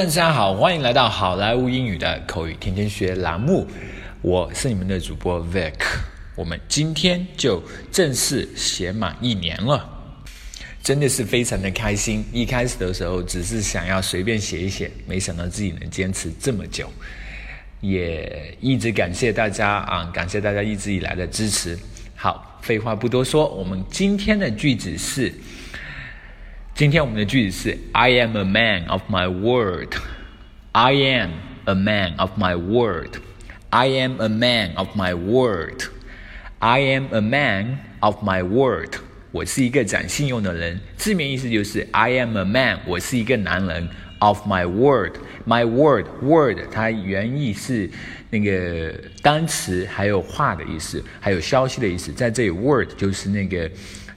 大家好，欢迎来到好莱坞英语的口语天天学栏目，我是你们的主播 Vic。我们今天就正式写满一年了，真的是非常的开心。一开始的时候只是想要随便写一写，没想到自己能坚持这么久，也一直感谢大家啊，感谢大家一直以来的支持。好，废话不多说，我们今天的句子是。今天我们的句子是 I am a man of my word. I am a man of my word. I am a man of my word. I am a man of my word. 我是一个讲信用的人。字面意思就是 I am a man，我是一个男人。Of my word, my word, word，它原意是那个单词，还有话的意思，还有消息的意思。在这里，word 就是那个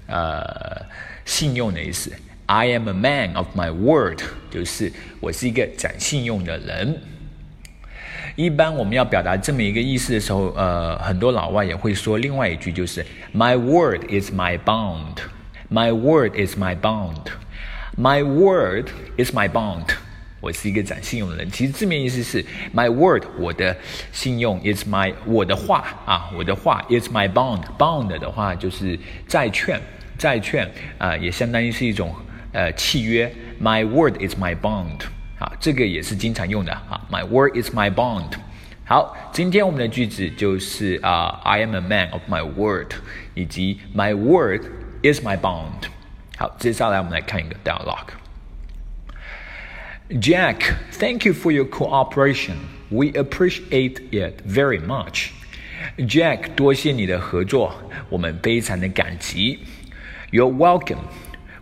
呃信用的意思。 I am a man of my word，就是我是一个讲信用的人。一般我们要表达这么一个意思的时候，呃，很多老外也会说另外一句，就是 My word is my bond。My word is my bond。My word is my bond。我是一个讲信用的人。其实字面意思是 My word，我的信用 is my 我的话啊，我的话 is my bond。Bond 的话就是债券，债券啊，也相当于是一种。呃，契约，My word is my bond，好，这个也是经常用的啊，My word is my bond。好，今天我们的句子就是啊，I am a man of my word，以及 My word is my bond。好，接下来我们来看一个 dialogue。Jack, thank you for your cooperation. We appreciate it very much. Jack，多谢你的合作，我们非常的感激。You're welcome.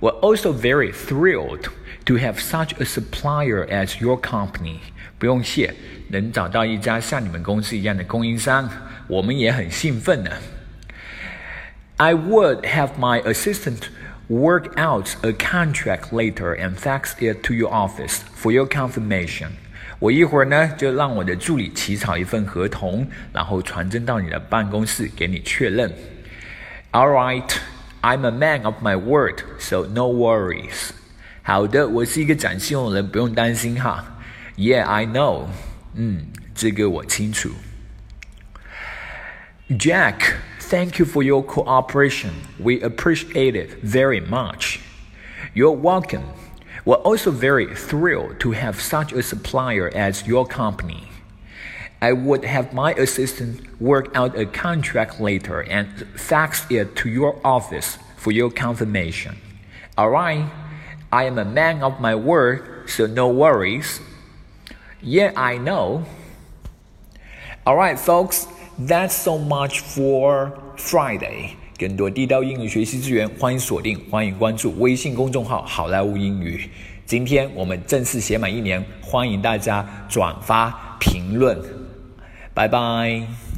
We're also very thrilled to have such a supplier as your company. 不用谢，能找到一家像你们公司一样的供应商，我们也很兴奋呢。I would have my assistant work out a contract later and fax it to your office for your confirmation. 我一会儿呢就让我的助理起草一份合同，然后传真到你的办公室给你确认。All right. I'm a man of my word, so no worries. 好的，我是一个讲信用的人，不用担心哈。Yeah, I know. 嗯，这个我清楚。Jack, thank you for your cooperation. We appreciate it very much. You're welcome. We're also very thrilled to have such a supplier as your company. I would have my assistant work out a contract later and fax it to your office for your confirmation. Alright, I am a man of my word, so no worries. Yeah, I know. Alright, folks, that's so much for Friday. 更多地道英语学习资源，欢迎锁定，欢迎关注微信公众号“好莱坞英语”。今天我们正式写满一年，欢迎大家转发评论。 拜拜。